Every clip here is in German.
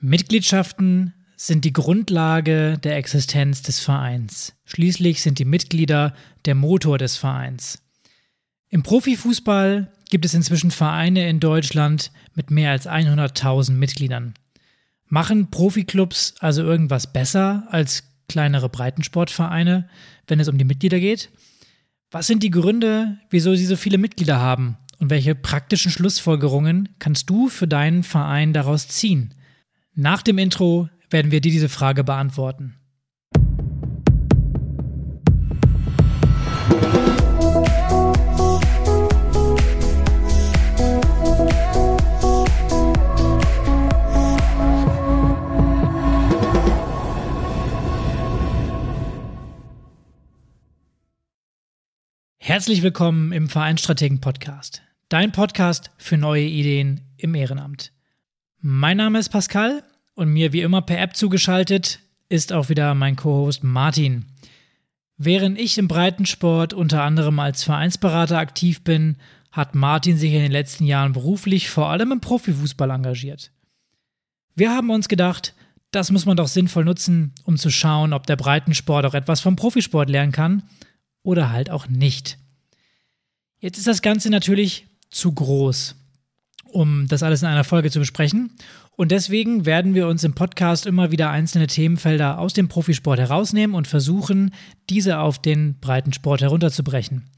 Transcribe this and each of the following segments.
Mitgliedschaften sind die Grundlage der Existenz des Vereins. Schließlich sind die Mitglieder der Motor des Vereins. Im Profifußball gibt es inzwischen Vereine in Deutschland mit mehr als 100.000 Mitgliedern. Machen Profiklubs also irgendwas besser als kleinere Breitensportvereine, wenn es um die Mitglieder geht? Was sind die Gründe, wieso sie so viele Mitglieder haben? Und welche praktischen Schlussfolgerungen kannst du für deinen Verein daraus ziehen? Nach dem Intro werden wir dir diese Frage beantworten. Herzlich willkommen im Vereinsstrategen Podcast, dein Podcast für neue Ideen im Ehrenamt. Mein Name ist Pascal und mir wie immer per App zugeschaltet ist auch wieder mein Co-Host Martin. Während ich im Breitensport unter anderem als Vereinsberater aktiv bin, hat Martin sich in den letzten Jahren beruflich vor allem im Profifußball engagiert. Wir haben uns gedacht, das muss man doch sinnvoll nutzen, um zu schauen, ob der Breitensport auch etwas vom Profisport lernen kann oder halt auch nicht. Jetzt ist das Ganze natürlich zu groß um das alles in einer Folge zu besprechen. Und deswegen werden wir uns im Podcast immer wieder einzelne Themenfelder aus dem Profisport herausnehmen und versuchen, diese auf den breiten Sport herunterzubrechen.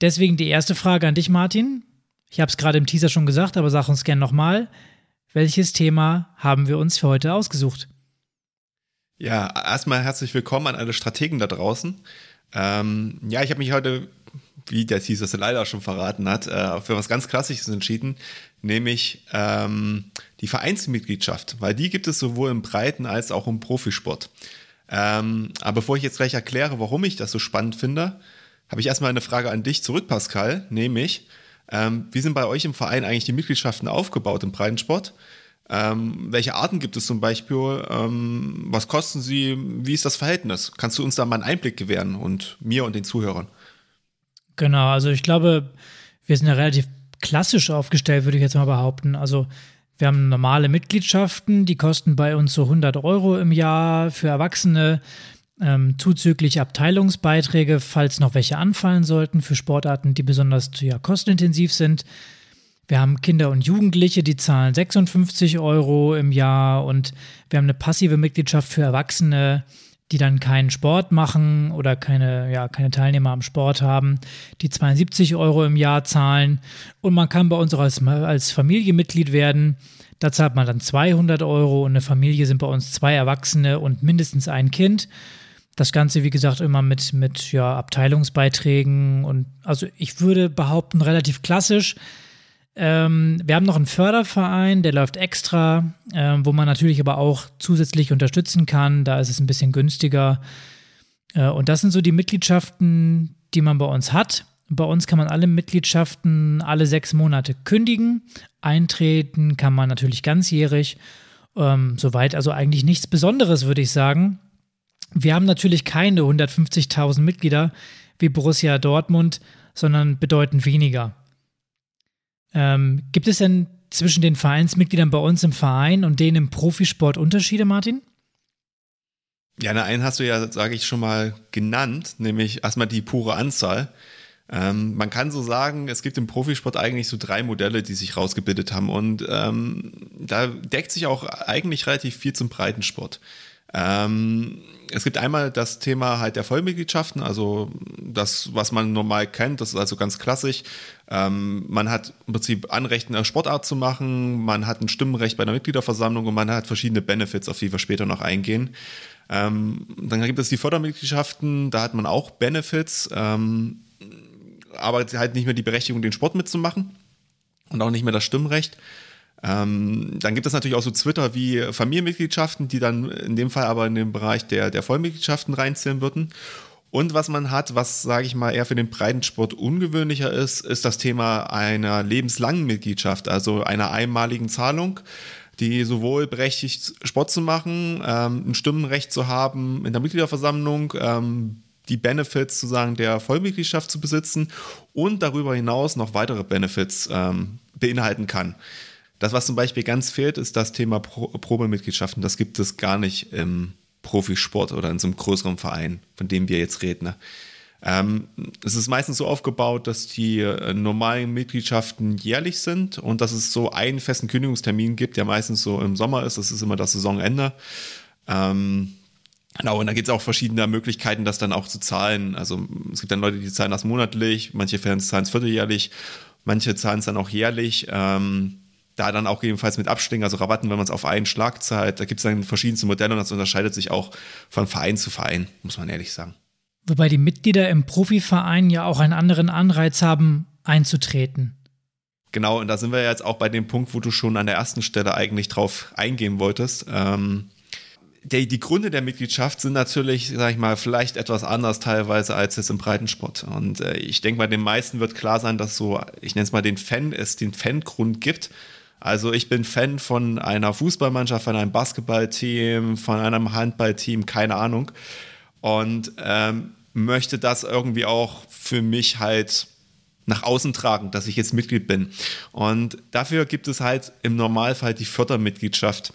Deswegen die erste Frage an dich, Martin. Ich habe es gerade im Teaser schon gesagt, aber sag uns gern nochmal. Welches Thema haben wir uns für heute ausgesucht? Ja, erstmal herzlich willkommen an alle Strategen da draußen. Ähm, ja, ich habe mich heute wie der Teaser leider schon verraten hat, äh, für was ganz Klassisches entschieden, nämlich ähm, die Vereinsmitgliedschaft, weil die gibt es sowohl im Breiten als auch im Profisport. Ähm, aber bevor ich jetzt gleich erkläre, warum ich das so spannend finde, habe ich erstmal eine Frage an dich zurück, Pascal, nämlich, ähm, wie sind bei euch im Verein eigentlich die Mitgliedschaften aufgebaut im Breitensport? Ähm, welche Arten gibt es zum Beispiel? Ähm, was kosten sie? Wie ist das Verhältnis? Kannst du uns da mal einen Einblick gewähren und mir und den Zuhörern? Genau, also ich glaube, wir sind ja relativ klassisch aufgestellt, würde ich jetzt mal behaupten. Also wir haben normale Mitgliedschaften, die kosten bei uns so 100 Euro im Jahr für Erwachsene, ähm, zuzüglich Abteilungsbeiträge, falls noch welche anfallen sollten für Sportarten, die besonders ja, kostenintensiv sind. Wir haben Kinder und Jugendliche, die zahlen 56 Euro im Jahr und wir haben eine passive Mitgliedschaft für Erwachsene, die dann keinen Sport machen oder keine, ja, keine Teilnehmer am Sport haben, die 72 Euro im Jahr zahlen. Und man kann bei uns auch als, als Familienmitglied werden. Da zahlt man dann 200 Euro und eine Familie sind bei uns zwei Erwachsene und mindestens ein Kind. Das Ganze, wie gesagt, immer mit, mit ja, Abteilungsbeiträgen und also ich würde behaupten, relativ klassisch. Ähm, wir haben noch einen Förderverein, der läuft extra, ähm, wo man natürlich aber auch zusätzlich unterstützen kann. Da ist es ein bisschen günstiger. Äh, und das sind so die Mitgliedschaften, die man bei uns hat. Bei uns kann man alle Mitgliedschaften alle sechs Monate kündigen. Eintreten kann man natürlich ganzjährig. Ähm, soweit also eigentlich nichts Besonderes, würde ich sagen. Wir haben natürlich keine 150.000 Mitglieder wie Borussia Dortmund, sondern bedeutend weniger. Ähm, gibt es denn zwischen den Vereinsmitgliedern bei uns im Verein und denen im Profisport Unterschiede, Martin? Ja, na, einen hast du ja, sage ich, schon mal genannt, nämlich erstmal die pure Anzahl. Ähm, man kann so sagen, es gibt im Profisport eigentlich so drei Modelle, die sich rausgebildet haben und ähm, da deckt sich auch eigentlich relativ viel zum Breitensport. Ähm, es gibt einmal das Thema halt der Vollmitgliedschaften, also das, was man normal kennt, das ist also ganz klassisch. Ähm, man hat im Prinzip Anrecht, eine Sportart zu machen, man hat ein Stimmrecht bei einer Mitgliederversammlung und man hat verschiedene Benefits, auf die wir später noch eingehen. Ähm, dann gibt es die Fördermitgliedschaften, da hat man auch Benefits, ähm, aber halt nicht mehr die Berechtigung, den Sport mitzumachen und auch nicht mehr das Stimmrecht. Ähm, dann gibt es natürlich auch so Twitter wie Familienmitgliedschaften, die dann in dem Fall aber in den Bereich der, der Vollmitgliedschaften reinzählen würden. Und was man hat, was, sage ich mal, eher für den Breitensport ungewöhnlicher ist, ist das Thema einer lebenslangen Mitgliedschaft, also einer einmaligen Zahlung, die sowohl berechtigt, Sport zu machen, ähm, ein Stimmenrecht zu haben in der Mitgliederversammlung, ähm, die Benefits sozusagen der Vollmitgliedschaft zu besitzen und darüber hinaus noch weitere Benefits ähm, beinhalten kann. Das, was zum Beispiel ganz fehlt, ist das Thema Pro Probemitgliedschaften. Das gibt es gar nicht im Profisport oder in so einem größeren Verein, von dem wir jetzt reden. Ähm, es ist meistens so aufgebaut, dass die äh, normalen Mitgliedschaften jährlich sind und dass es so einen festen Kündigungstermin gibt, der meistens so im Sommer ist. Das ist immer das Saisonende. Ähm, Genau, und da gibt es auch verschiedene Möglichkeiten, das dann auch zu zahlen. Also es gibt dann Leute, die zahlen das monatlich, manche Fans zahlen es vierteljährlich, manche zahlen es dann auch jährlich. Ähm, da dann auch jedenfalls mit Abschlägen, also Rabatten, wenn man es auf einen Schlag zahlt. Da gibt es dann verschiedenste Modelle und das unterscheidet sich auch von Verein zu Verein, muss man ehrlich sagen. Wobei die Mitglieder im Profiverein ja auch einen anderen Anreiz haben, einzutreten. Genau, und da sind wir jetzt auch bei dem Punkt, wo du schon an der ersten Stelle eigentlich drauf eingehen wolltest. Ähm, der, die Gründe der Mitgliedschaft sind natürlich, sag ich mal, vielleicht etwas anders teilweise als jetzt im Breitensport. Und äh, ich denke mal, den meisten wird klar sein, dass so, ich nenne es mal den Fan, es den Fangrund gibt. Also ich bin Fan von einer Fußballmannschaft, von einem Basketballteam, von einem Handballteam, keine Ahnung. Und ähm, möchte das irgendwie auch für mich halt nach außen tragen, dass ich jetzt Mitglied bin. Und dafür gibt es halt im Normalfall die Fördermitgliedschaft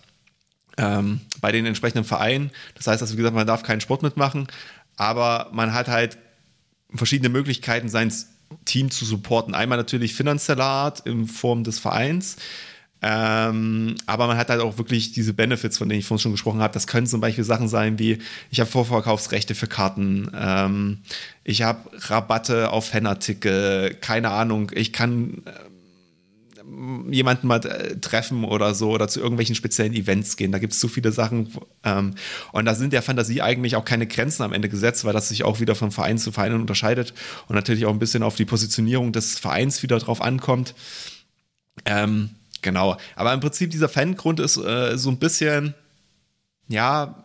ähm, bei den entsprechenden Vereinen. Das heißt, also, wie gesagt, man darf keinen Sport mitmachen, aber man hat halt verschiedene Möglichkeiten, sein Team zu supporten. Einmal natürlich finanzieller Art in Form des Vereins. Ähm, aber man hat halt auch wirklich diese Benefits, von denen ich vorhin schon gesprochen habe. Das können zum Beispiel Sachen sein wie, ich habe Vorverkaufsrechte für Karten, ähm, ich habe Rabatte auf Fanartikel, keine Ahnung, ich kann jemanden mal äh, treffen oder so oder zu irgendwelchen speziellen Events gehen. Da gibt es so viele Sachen. Ähm, und da sind der Fantasie eigentlich auch keine Grenzen am Ende gesetzt, weil das sich auch wieder von Verein zu Verein unterscheidet und natürlich auch ein bisschen auf die Positionierung des Vereins wieder drauf ankommt. Ähm, genau. Aber im Prinzip dieser Fangrund ist äh, so ein bisschen, ja,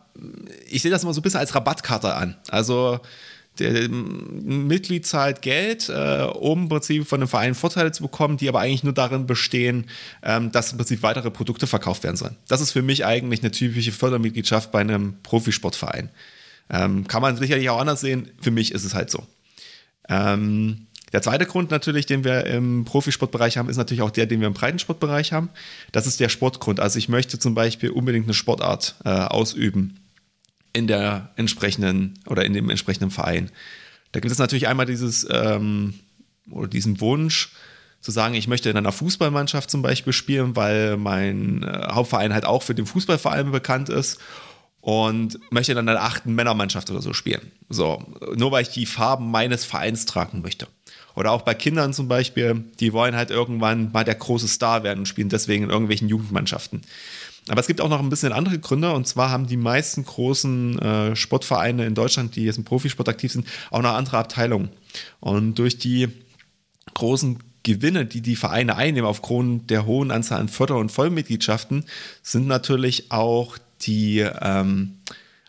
ich sehe das immer so ein bisschen als Rabattkarte an. Also der Mitglied zahlt Geld, äh, um im Prinzip von dem Verein Vorteile zu bekommen, die aber eigentlich nur darin bestehen, ähm, dass im Prinzip weitere Produkte verkauft werden sollen. Das ist für mich eigentlich eine typische Fördermitgliedschaft bei einem Profisportverein. Ähm, kann man sicherlich auch anders sehen. Für mich ist es halt so. Ähm, der zweite Grund natürlich, den wir im Profisportbereich haben, ist natürlich auch der, den wir im Breitensportbereich haben. Das ist der Sportgrund. Also ich möchte zum Beispiel unbedingt eine Sportart äh, ausüben in der entsprechenden oder in dem entsprechenden Verein. Da gibt es natürlich einmal dieses ähm, oder diesen Wunsch zu sagen, ich möchte in einer Fußballmannschaft zum Beispiel spielen, weil mein äh, Hauptverein halt auch für den Fußballverein bekannt ist und möchte dann in einer achten Männermannschaft oder so spielen. So, nur weil ich die Farben meines Vereins tragen möchte. Oder auch bei Kindern zum Beispiel, die wollen halt irgendwann mal der große Star werden und spielen deswegen in irgendwelchen Jugendmannschaften. Aber es gibt auch noch ein bisschen andere Gründe. Und zwar haben die meisten großen äh, Sportvereine in Deutschland, die jetzt im Profisport aktiv sind, auch noch andere Abteilungen. Und durch die großen Gewinne, die die Vereine einnehmen aufgrund der hohen Anzahl an Förder- und Vollmitgliedschaften, sind natürlich auch die ähm,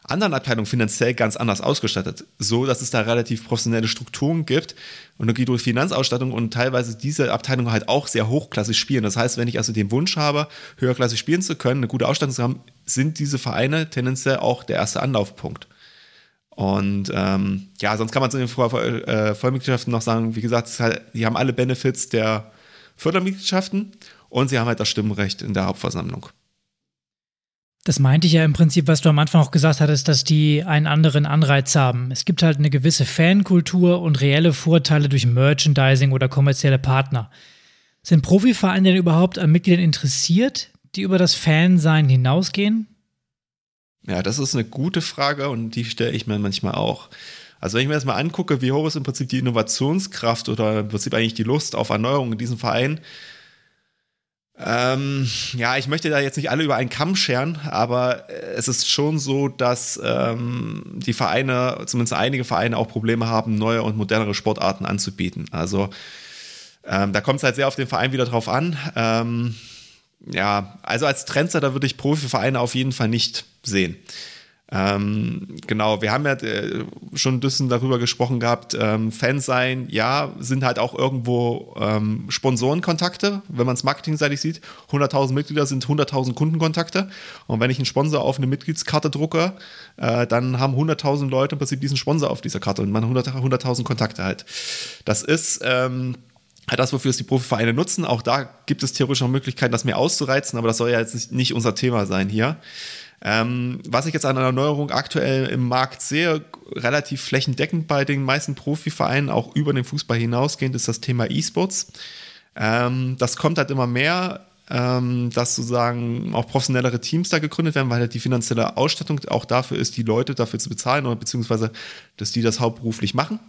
anderen Abteilungen finanziell ganz anders ausgestattet, so dass es da relativ professionelle Strukturen gibt und eine durch Finanzausstattung und teilweise diese Abteilungen halt auch sehr hochklassig spielen. Das heißt, wenn ich also den Wunsch habe, höherklassig spielen zu können, eine gute Ausstattung zu haben, sind diese Vereine tendenziell auch der erste Anlaufpunkt. Und ähm, ja, sonst kann man zu den äh, Vollmitgliedschaften noch sagen, wie gesagt, halt, die haben alle Benefits der Fördermitgliedschaften und sie haben halt das Stimmrecht in der Hauptversammlung. Das meinte ich ja im Prinzip, was du am Anfang auch gesagt hattest, dass die einen anderen Anreiz haben. Es gibt halt eine gewisse Fankultur und reelle Vorteile durch Merchandising oder kommerzielle Partner. Sind Profivereine denn überhaupt an Mitgliedern interessiert, die über das Fansein hinausgehen? Ja, das ist eine gute Frage und die stelle ich mir manchmal auch. Also wenn ich mir das mal angucke, wie hoch ist im Prinzip die Innovationskraft oder im Prinzip eigentlich die Lust auf Erneuerung in diesem Verein, ähm, ja, ich möchte da jetzt nicht alle über einen Kamm scheren, aber äh, es ist schon so, dass ähm, die Vereine, zumindest einige Vereine, auch Probleme haben, neue und modernere Sportarten anzubieten. Also ähm, da kommt es halt sehr auf den Verein wieder drauf an. Ähm, ja, also als Trendsetter würde ich Profivereine auf jeden Fall nicht sehen. Ähm, genau, wir haben ja äh, schon ein bisschen darüber gesprochen gehabt, ähm, Fans sein, ja, sind halt auch irgendwo ähm, Sponsorenkontakte, wenn man es marketingseitig sieht. 100.000 Mitglieder sind 100.000 Kundenkontakte. Und wenn ich einen Sponsor auf eine Mitgliedskarte drucke, äh, dann haben 100.000 Leute im Prinzip diesen Sponsor auf dieser Karte und man 100.000 100 Kontakte halt. Das ist ähm, das, wofür es die Profivereine nutzen. Auch da gibt es theoretisch noch Möglichkeiten, das mehr auszureizen, aber das soll ja jetzt nicht, nicht unser Thema sein hier. Ähm, was ich jetzt an einer Neuerung aktuell im Markt sehe, relativ flächendeckend bei den meisten Profivereinen, auch über den Fußball hinausgehend, ist das Thema E-Sports. Ähm, das kommt halt immer mehr, ähm, dass sozusagen auch professionellere Teams da gegründet werden, weil halt die finanzielle Ausstattung auch dafür ist, die Leute dafür zu bezahlen oder beziehungsweise, dass die das hauptberuflich machen.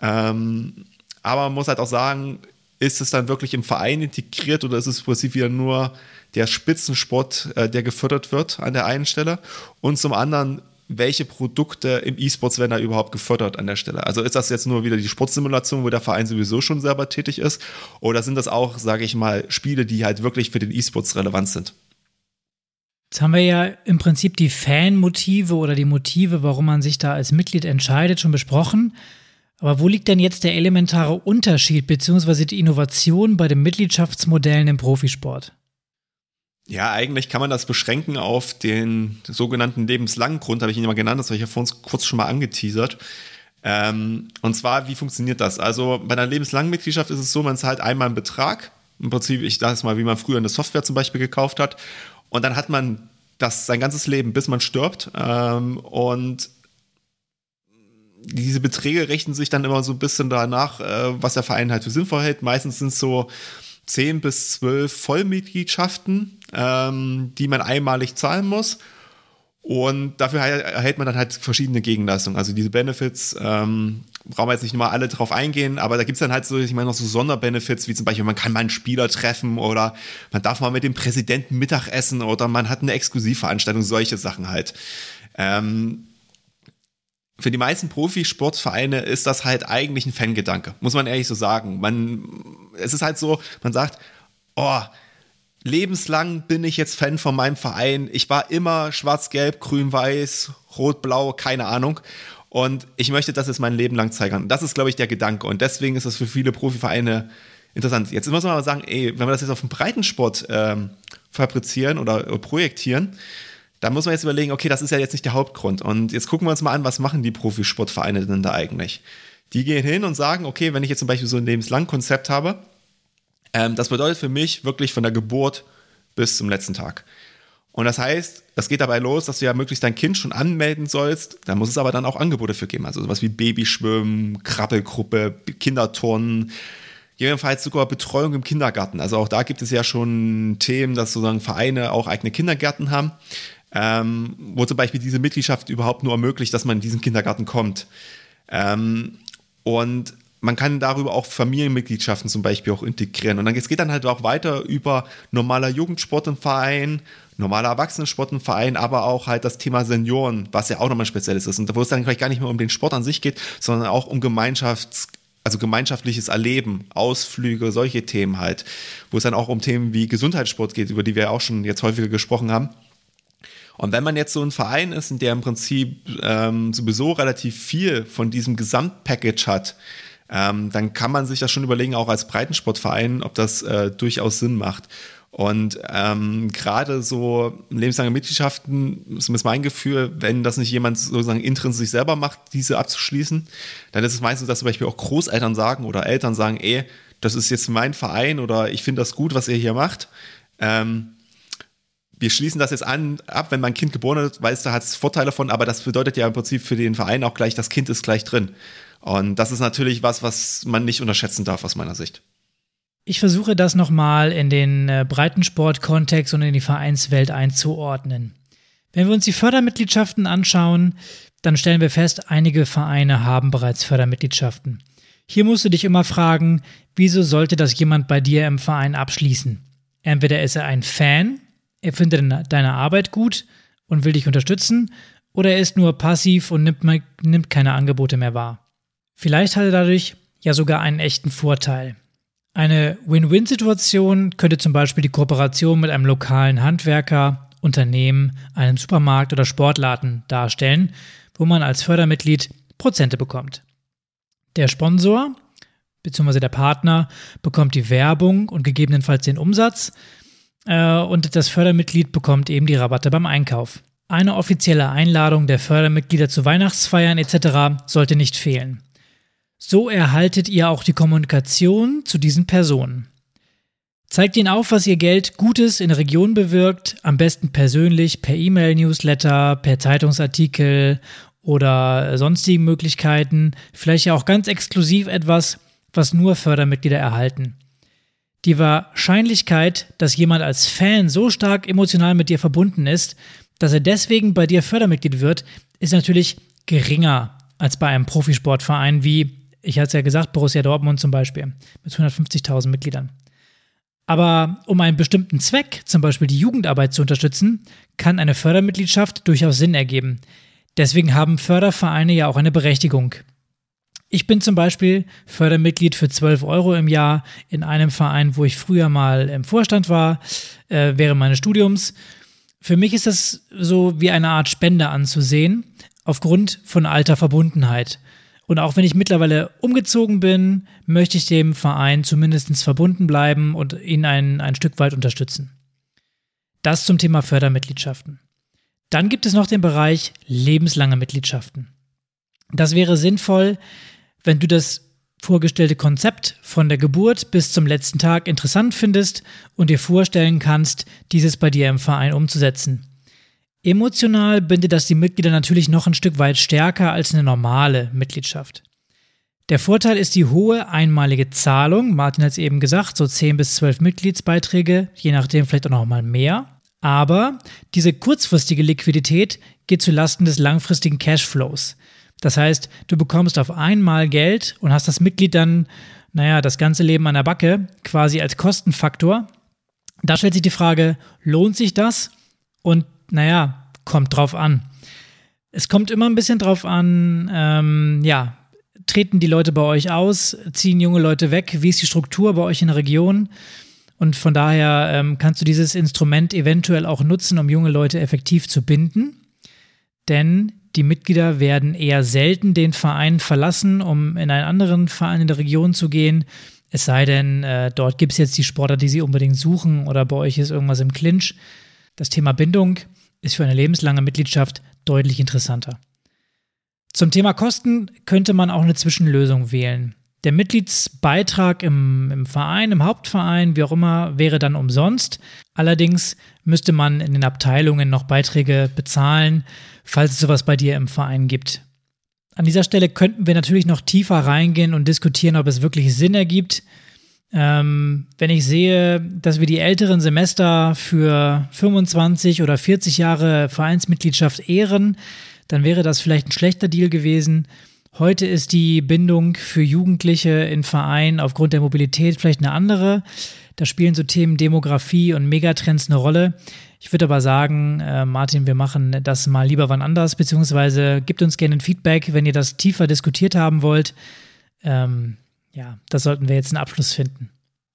Ähm, aber man muss halt auch sagen, ist es dann wirklich im Verein integriert oder ist es im Prinzip wieder nur der Spitzensport, äh, der gefördert wird an der einen Stelle? Und zum anderen, welche Produkte im E-Sports werden da überhaupt gefördert an der Stelle? Also ist das jetzt nur wieder die Sportsimulation, wo der Verein sowieso schon selber tätig ist? Oder sind das auch, sage ich mal, Spiele, die halt wirklich für den E-Sports relevant sind? Jetzt haben wir ja im Prinzip die Fanmotive oder die Motive, warum man sich da als Mitglied entscheidet, schon besprochen. Aber wo liegt denn jetzt der elementare Unterschied bzw. die Innovation bei den Mitgliedschaftsmodellen im Profisport? Ja, eigentlich kann man das beschränken auf den sogenannten lebenslangen Grund, habe ich ihn immer genannt, das habe ich ja vor uns kurz schon mal angeteasert. Ähm, und zwar, wie funktioniert das? Also bei einer lebenslangen Mitgliedschaft ist es so, man zahlt einmal einen Betrag. Im Prinzip, ich sage es mal, wie man früher eine Software zum Beispiel gekauft hat. Und dann hat man das sein ganzes Leben, bis man stirbt. Ähm, und diese Beträge richten sich dann immer so ein bisschen danach, äh, was der Verein halt für sinnvoll hält. Meistens sind es so 10 bis 12 Vollmitgliedschaften, ähm, die man einmalig zahlen muss. Und dafür erhält man dann halt verschiedene Gegenleistungen. Also diese Benefits, ähm, brauchen wir jetzt nicht mal alle drauf eingehen, aber da gibt es dann halt so, ich meine, noch so Sonderbenefits, wie zum Beispiel, man kann mal einen Spieler treffen oder man darf mal mit dem Präsidenten Mittag essen oder man hat eine Exklusivveranstaltung, solche Sachen halt. Ähm, für die meisten Profisportvereine ist das halt eigentlich ein Fangedanke, muss man ehrlich so sagen. Man, es ist halt so, man sagt, oh, lebenslang bin ich jetzt Fan von meinem Verein. Ich war immer schwarz-gelb, grün-weiß, rot-blau, keine Ahnung. Und ich möchte das jetzt mein Leben lang zeigen. Das ist, glaube ich, der Gedanke. Und deswegen ist das für viele Profivereine interessant. Jetzt muss man mal sagen, ey, wenn wir das jetzt auf den Breitensport ähm, fabrizieren oder, oder projektieren, da muss man jetzt überlegen, okay, das ist ja jetzt nicht der Hauptgrund. Und jetzt gucken wir uns mal an, was machen die Profisportvereine denn da eigentlich? Die gehen hin und sagen, okay, wenn ich jetzt zum Beispiel so ein lebenslang Konzept habe, ähm, das bedeutet für mich wirklich von der Geburt bis zum letzten Tag. Und das heißt, das geht dabei los, dass du ja möglichst dein Kind schon anmelden sollst. Da muss es aber dann auch Angebote für geben. Also sowas wie Babyschwimmen, Krabbelgruppe, Kinderturnen, jedenfalls sogar Betreuung im Kindergarten. Also auch da gibt es ja schon Themen, dass sozusagen Vereine auch eigene Kindergärten haben ähm, wo zum Beispiel diese Mitgliedschaft überhaupt nur ermöglicht, dass man in diesen Kindergarten kommt. Ähm, und man kann darüber auch Familienmitgliedschaften zum Beispiel auch integrieren. Und dann es geht dann halt auch weiter über normaler Jugendsport im Verein, normaler Erwachsenensport im Verein, aber auch halt das Thema Senioren, was ja auch nochmal spezielles ist. Und wo es dann vielleicht gar nicht mehr um den Sport an sich geht, sondern auch um Gemeinschafts also gemeinschaftliches Erleben, Ausflüge, solche Themen halt, wo es dann auch um Themen wie Gesundheitssport geht, über die wir auch schon jetzt häufiger gesprochen haben. Und wenn man jetzt so ein Verein ist, in der im Prinzip ähm, sowieso relativ viel von diesem Gesamtpackage hat, ähm, dann kann man sich das schon überlegen, auch als Breitensportverein, ob das äh, durchaus Sinn macht. Und ähm, gerade so lebenslange Mitgliedschaften, ist mein Gefühl, wenn das nicht jemand sozusagen intrinsisch selber macht, diese abzuschließen, dann ist es meistens, dass zum Beispiel auch Großeltern sagen oder Eltern sagen, ey, das ist jetzt mein Verein oder ich finde das gut, was ihr hier macht. Ähm, wir schließen das jetzt an, ab, wenn mein Kind geboren ist, es da hat es Vorteile von, aber das bedeutet ja im Prinzip für den Verein auch gleich, das Kind ist gleich drin. Und das ist natürlich was, was man nicht unterschätzen darf aus meiner Sicht. Ich versuche das nochmal in den äh, Breitensport-Kontext und in die Vereinswelt einzuordnen. Wenn wir uns die Fördermitgliedschaften anschauen, dann stellen wir fest, einige Vereine haben bereits Fördermitgliedschaften. Hier musst du dich immer fragen, wieso sollte das jemand bei dir im Verein abschließen? Entweder ist er ein Fan, er findet deine Arbeit gut und will dich unterstützen, oder er ist nur passiv und nimmt, nimmt keine Angebote mehr wahr. Vielleicht hat er dadurch ja sogar einen echten Vorteil. Eine Win-Win-Situation könnte zum Beispiel die Kooperation mit einem lokalen Handwerker, Unternehmen, einem Supermarkt oder Sportladen darstellen, wo man als Fördermitglied Prozente bekommt. Der Sponsor bzw. der Partner bekommt die Werbung und gegebenenfalls den Umsatz äh, und das Fördermitglied bekommt eben die Rabatte beim Einkauf. Eine offizielle Einladung der Fördermitglieder zu Weihnachtsfeiern etc. sollte nicht fehlen. So erhaltet ihr auch die Kommunikation zu diesen Personen. Zeigt ihnen auf, was ihr Geld Gutes in der Region bewirkt, am besten persönlich per E-Mail-Newsletter, per Zeitungsartikel oder sonstigen Möglichkeiten, vielleicht ja auch ganz exklusiv etwas, was nur Fördermitglieder erhalten. Die Wahrscheinlichkeit, dass jemand als Fan so stark emotional mit dir verbunden ist, dass er deswegen bei dir Fördermitglied wird, ist natürlich geringer als bei einem Profisportverein wie, ich hatte es ja gesagt, Borussia Dortmund zum Beispiel, mit 150.000 Mitgliedern. Aber um einen bestimmten Zweck, zum Beispiel die Jugendarbeit zu unterstützen, kann eine Fördermitgliedschaft durchaus Sinn ergeben. Deswegen haben Fördervereine ja auch eine Berechtigung. Ich bin zum Beispiel Fördermitglied für 12 Euro im Jahr in einem Verein, wo ich früher mal im Vorstand war, äh, während meines Studiums. Für mich ist das so wie eine Art Spende anzusehen, aufgrund von alter Verbundenheit. Und auch wenn ich mittlerweile umgezogen bin, möchte ich dem Verein zumindest verbunden bleiben und ihn ein, ein Stück weit unterstützen. Das zum Thema Fördermitgliedschaften. Dann gibt es noch den Bereich lebenslange Mitgliedschaften. Das wäre sinnvoll, wenn du das vorgestellte Konzept von der Geburt bis zum letzten Tag interessant findest und dir vorstellen kannst, dieses bei dir im Verein umzusetzen. Emotional bindet das die Mitglieder natürlich noch ein Stück weit stärker als eine normale Mitgliedschaft. Der Vorteil ist die hohe einmalige Zahlung. Martin hat es eben gesagt, so 10 bis 12 Mitgliedsbeiträge, je nachdem vielleicht auch noch mal mehr. Aber diese kurzfristige Liquidität geht zulasten des langfristigen Cashflows. Das heißt, du bekommst auf einmal Geld und hast das Mitglied dann, naja, das ganze Leben an der Backe, quasi als Kostenfaktor. Da stellt sich die Frage, lohnt sich das? Und naja, kommt drauf an. Es kommt immer ein bisschen drauf an, ähm, ja, treten die Leute bei euch aus, ziehen junge Leute weg, wie ist die Struktur bei euch in der Region? Und von daher ähm, kannst du dieses Instrument eventuell auch nutzen, um junge Leute effektiv zu binden. Denn die Mitglieder werden eher selten den Verein verlassen, um in einen anderen Verein in der Region zu gehen. Es sei denn, äh, dort gibt es jetzt die Sportler, die sie unbedingt suchen oder bei euch ist irgendwas im Clinch. Das Thema Bindung ist für eine lebenslange Mitgliedschaft deutlich interessanter. Zum Thema Kosten könnte man auch eine Zwischenlösung wählen. Der Mitgliedsbeitrag im, im, Verein, im Hauptverein, wie auch immer, wäre dann umsonst. Allerdings müsste man in den Abteilungen noch Beiträge bezahlen, falls es sowas bei dir im Verein gibt. An dieser Stelle könnten wir natürlich noch tiefer reingehen und diskutieren, ob es wirklich Sinn ergibt. Ähm, wenn ich sehe, dass wir die älteren Semester für 25 oder 40 Jahre Vereinsmitgliedschaft ehren, dann wäre das vielleicht ein schlechter Deal gewesen. Heute ist die Bindung für Jugendliche in Vereinen aufgrund der Mobilität vielleicht eine andere. Da spielen so Themen Demografie und Megatrends eine Rolle. Ich würde aber sagen, äh, Martin, wir machen das mal lieber wann anders, beziehungsweise gebt uns gerne ein Feedback, wenn ihr das tiefer diskutiert haben wollt. Ähm, ja, da sollten wir jetzt einen Abschluss finden.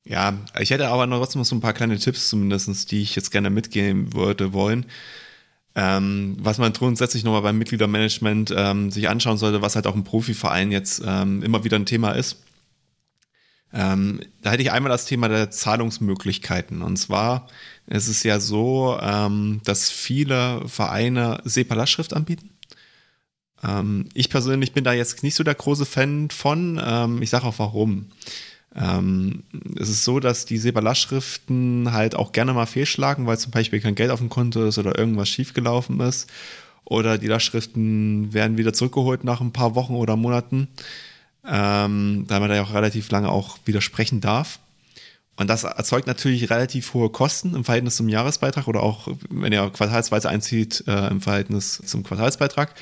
Ja, ich hätte aber noch trotzdem noch so ein paar kleine Tipps zumindest, die ich jetzt gerne mitgeben würde wollen. Ähm, was man grundsätzlich nochmal beim Mitgliedermanagement ähm, sich anschauen sollte, was halt auch im Profiverein jetzt ähm, immer wieder ein Thema ist. Ähm, da hätte ich einmal das Thema der Zahlungsmöglichkeiten. Und zwar ist es ja so, ähm, dass viele Vereine SEPA-Lastschrift anbieten. Ähm, ich persönlich bin da jetzt nicht so der große Fan von. ich sage auch warum. Ähm, es ist so, dass die SEPA-Lastschriften halt auch gerne mal fehlschlagen, weil zum Beispiel kein Geld auf dem Konto ist oder irgendwas schiefgelaufen ist. Oder die Lastschriften werden wieder zurückgeholt nach ein paar Wochen oder Monaten, ähm, da man da ja auch relativ lange auch widersprechen darf. Und das erzeugt natürlich relativ hohe Kosten im Verhältnis zum Jahresbeitrag oder auch, wenn ihr quartalsweise einzieht, äh, im Verhältnis zum Quartalsbeitrag.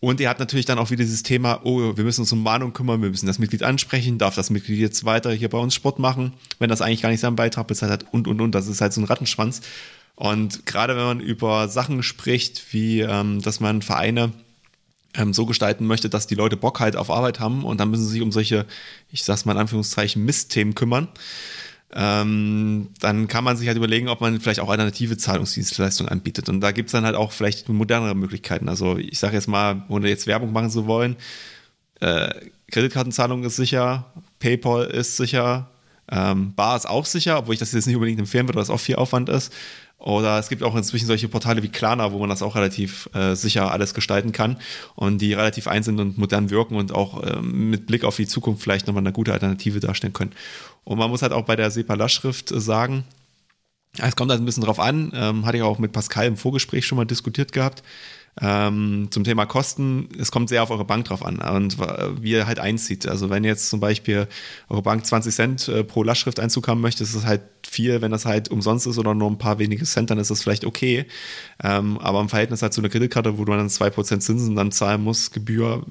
Und ihr habt natürlich dann auch wieder dieses Thema, oh, wir müssen uns um Mahnung kümmern, wir müssen das Mitglied ansprechen, darf das Mitglied jetzt weiter hier bei uns Sport machen, wenn das eigentlich gar nicht seinen Beitrag bezahlt hat und, und, und. Das ist halt so ein Rattenschwanz. Und gerade wenn man über Sachen spricht, wie, ähm, dass man Vereine ähm, so gestalten möchte, dass die Leute Bock halt auf Arbeit haben und dann müssen sie sich um solche, ich sag's mal in Anführungszeichen, Mistthemen kümmern, ähm, dann kann man sich halt überlegen, ob man vielleicht auch alternative Zahlungsdienstleistungen anbietet. Und da gibt's dann halt auch vielleicht modernere Möglichkeiten. Also ich sage jetzt mal, ohne jetzt Werbung machen zu wollen, äh, Kreditkartenzahlung ist sicher, PayPal ist sicher, Ähm, Bar ist auch sicher, obwohl ich das jetzt nicht unbedingt empfehlen würde, weil das auch viel Aufwand ist. Oder es gibt auch inzwischen solche Portale wie Klarna, wo man das auch relativ äh, sicher alles gestalten kann und die relativ ein sind und modern wirken und auch ähm, mit Blick auf die Zukunft vielleicht nochmal eine gute Alternative darstellen können. Und man muss halt auch bei der SEPA-Lastschrift sagen, es kommt halt ein bisschen drauf an, ähm, hatte ich auch mit Pascal im Vorgespräch schon mal diskutiert gehabt. Ähm, zum Thema Kosten, es kommt sehr auf eure Bank drauf an und wie ihr halt einzieht. Also wenn jetzt zum Beispiel eure Bank 20 Cent äh, pro Lastschrifteinzug haben möchte, ist es halt viel, wenn das halt umsonst ist oder nur ein paar wenige Cent, dann ist das vielleicht okay. Ähm, aber im Verhältnis halt zu einer Kreditkarte, wo du dann 2% Zinsen dann zahlen musst, Gebühr,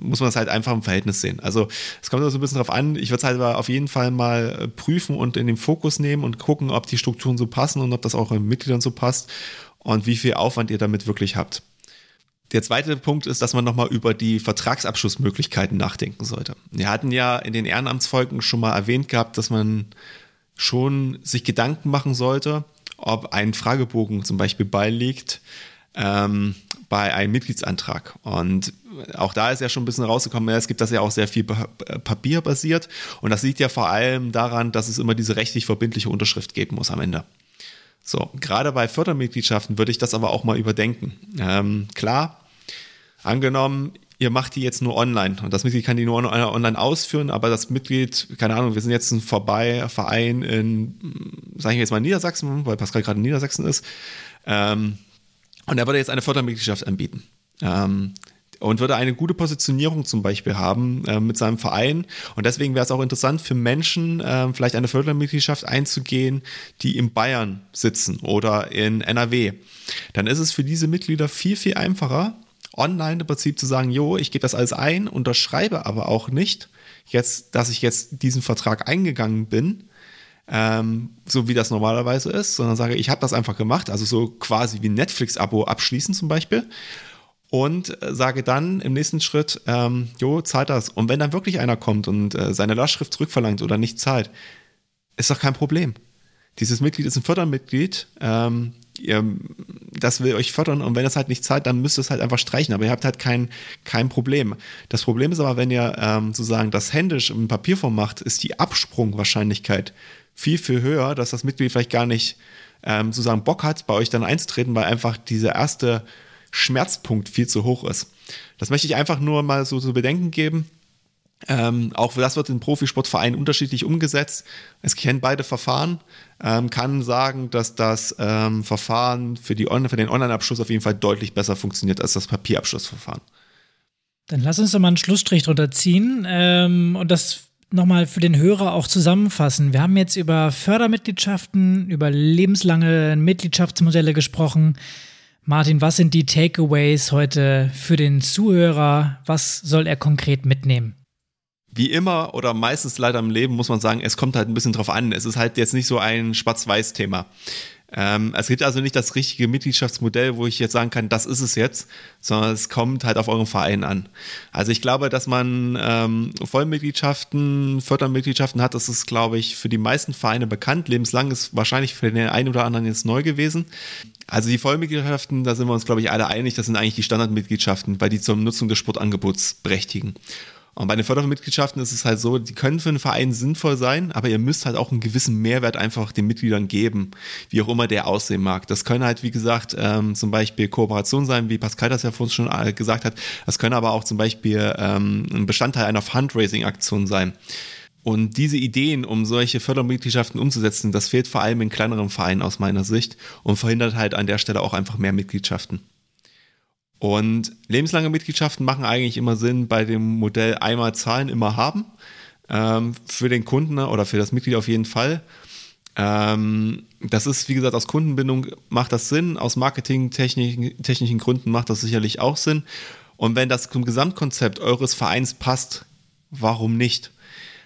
muss man das halt einfach im Verhältnis sehen. Also es kommt so ein bisschen drauf an. Ich würde es halt aber auf jeden Fall mal äh, prüfen und in den Fokus nehmen und gucken, ob die Strukturen so passen und ob das auch in Mitgliedern so passt und wie viel Aufwand ihr damit wirklich habt. Der zweite Punkt ist, dass man nochmal über die Vertragsabschlussmöglichkeiten nachdenken sollte. Wir hatten ja in den Ehrenamtsfolgen schon mal erwähnt gehabt, dass man schon sich Gedanken machen sollte, ob ein Fragebogen zum Beispiel beiliegt ähm, bei einem Mitgliedsantrag. Und auch da ist ja schon ein bisschen rausgekommen, es gibt das ja auch sehr viel papierbasiert. Und das liegt ja vor allem daran, dass es immer diese rechtlich verbindliche Unterschrift geben muss am Ende. So, gerade bei Fördermitgliedschaften würde ich das aber auch mal überdenken. Ähm, klar, angenommen, ihr macht die jetzt nur online und das Mitglied kann die nur online ausführen, aber das Mitglied, keine Ahnung, wir sind jetzt ein Vorbei-Verein in, sage ich jetzt mal Niedersachsen, weil Pascal gerade in Niedersachsen ist, ähm, und er würde jetzt eine Fördermitgliedschaft anbieten. Ähm, und würde eine gute Positionierung zum Beispiel haben äh, mit seinem Verein. Und deswegen wäre es auch interessant für Menschen, äh, vielleicht eine Fördermitgliedschaft einzugehen, die in Bayern sitzen oder in NRW. Dann ist es für diese Mitglieder viel, viel einfacher, online im Prinzip zu sagen, jo, ich gebe das alles ein, unterschreibe aber auch nicht, jetzt, dass ich jetzt diesen Vertrag eingegangen bin, ähm, so wie das normalerweise ist, sondern sage, ich habe das einfach gemacht, also so quasi wie Netflix-Abo abschließen zum Beispiel und äh, sage dann im nächsten Schritt, ähm, jo, zahlt das. Und wenn dann wirklich einer kommt und äh, seine Lastschrift zurückverlangt oder nicht zahlt, ist doch kein Problem. Dieses Mitglied ist ein Fördermitglied, ähm, ihr, das will euch fördern und wenn es halt nicht zahlt, dann müsst ihr es halt einfach streichen, aber ihr habt halt kein, kein Problem. Das Problem ist aber, wenn ihr ähm, sozusagen das händisch im Papierform macht, ist die Absprungwahrscheinlichkeit viel, viel höher, dass das Mitglied vielleicht gar nicht ähm, sozusagen Bock hat, bei euch dann einzutreten, weil einfach dieser erste Schmerzpunkt viel zu hoch ist. Das möchte ich einfach nur mal so zu bedenken geben. Ähm, auch das wird in Profisportvereinen unterschiedlich umgesetzt. Es kennen beide Verfahren, ähm, kann sagen, dass das ähm, Verfahren für, die On für den Online-Abschluss auf jeden Fall deutlich besser funktioniert als das Papierabschlussverfahren. Dann lass uns doch mal einen Schlussstrich drunter ziehen ähm, und das nochmal für den Hörer auch zusammenfassen. Wir haben jetzt über Fördermitgliedschaften, über lebenslange Mitgliedschaftsmodelle gesprochen. Martin, was sind die Takeaways heute für den Zuhörer? Was soll er konkret mitnehmen? Wie immer oder meistens leider im Leben muss man sagen, es kommt halt ein bisschen drauf an. Es ist halt jetzt nicht so ein Schwarz-Weiß-Thema. Ähm, es gibt also nicht das richtige Mitgliedschaftsmodell, wo ich jetzt sagen kann, das ist es jetzt, sondern es kommt halt auf euren Verein an. Also ich glaube, dass man ähm, Vollmitgliedschaften, Fördermitgliedschaften hat, das ist, glaube ich, für die meisten Vereine bekannt. Lebenslang ist wahrscheinlich für den einen oder anderen jetzt neu gewesen. Also die Vollmitgliedschaften, da sind wir uns, glaube ich, alle einig, das sind eigentlich die Standardmitgliedschaften, weil die zur Nutzung des Sportangebots berechtigen. Und bei den Fördermitgliedschaften ist es halt so, die können für einen Verein sinnvoll sein, aber ihr müsst halt auch einen gewissen Mehrwert einfach den Mitgliedern geben, wie auch immer der aussehen mag. Das können halt, wie gesagt, ähm, zum Beispiel Kooperationen sein, wie Pascal das ja vorhin schon äh, gesagt hat. Das können aber auch zum Beispiel ähm, ein Bestandteil einer Fundraising-Aktion sein. Und diese Ideen, um solche Fördermitgliedschaften umzusetzen, das fehlt vor allem in kleineren Vereinen aus meiner Sicht und verhindert halt an der Stelle auch einfach mehr Mitgliedschaften. Und lebenslange Mitgliedschaften machen eigentlich immer Sinn bei dem Modell einmal zahlen, immer haben. Ähm, für den Kunden oder für das Mitglied auf jeden Fall. Ähm, das ist, wie gesagt, aus Kundenbindung macht das Sinn, aus marketingtechnischen Gründen macht das sicherlich auch Sinn. Und wenn das zum Gesamtkonzept eures Vereins passt, warum nicht?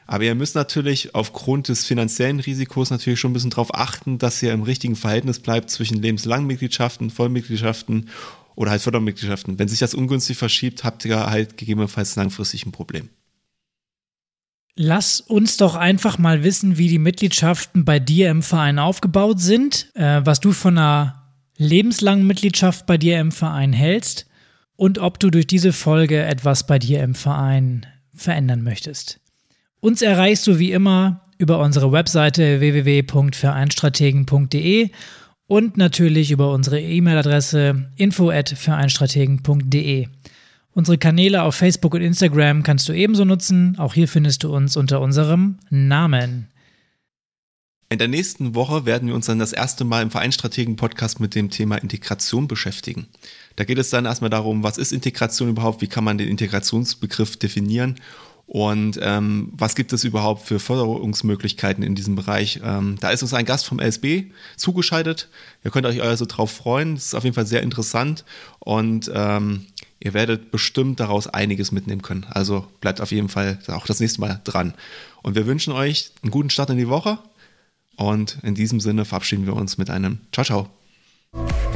Aber ihr müsst natürlich aufgrund des finanziellen Risikos natürlich schon ein bisschen darauf achten, dass ihr im richtigen Verhältnis bleibt zwischen lebenslangen Mitgliedschaften, Vollmitgliedschaften oder halt Fördermitgliedschaften. Wenn sich das ungünstig verschiebt, habt ihr halt gegebenenfalls langfristig ein Problem. Lass uns doch einfach mal wissen, wie die Mitgliedschaften bei dir im Verein aufgebaut sind, äh, was du von einer lebenslangen Mitgliedschaft bei dir im Verein hältst und ob du durch diese Folge etwas bei dir im Verein verändern möchtest. Uns erreichst du wie immer über unsere Webseite www.vereinstrategen.de und natürlich über unsere E-Mail-Adresse info@vereinstrategen.de. Unsere Kanäle auf Facebook und Instagram kannst du ebenso nutzen. Auch hier findest du uns unter unserem Namen. In der nächsten Woche werden wir uns dann das erste Mal im Vereinstrategen-Podcast mit dem Thema Integration beschäftigen. Da geht es dann erstmal darum, was ist Integration überhaupt, wie kann man den Integrationsbegriff definieren und ähm, was gibt es überhaupt für Förderungsmöglichkeiten in diesem Bereich. Ähm, da ist uns ein Gast vom LSB zugeschaltet. Ihr könnt euch also drauf freuen. Das ist auf jeden Fall sehr interessant und ähm, Ihr werdet bestimmt daraus einiges mitnehmen können. Also bleibt auf jeden Fall auch das nächste Mal dran. Und wir wünschen euch einen guten Start in die Woche. Und in diesem Sinne verabschieden wir uns mit einem Ciao, ciao.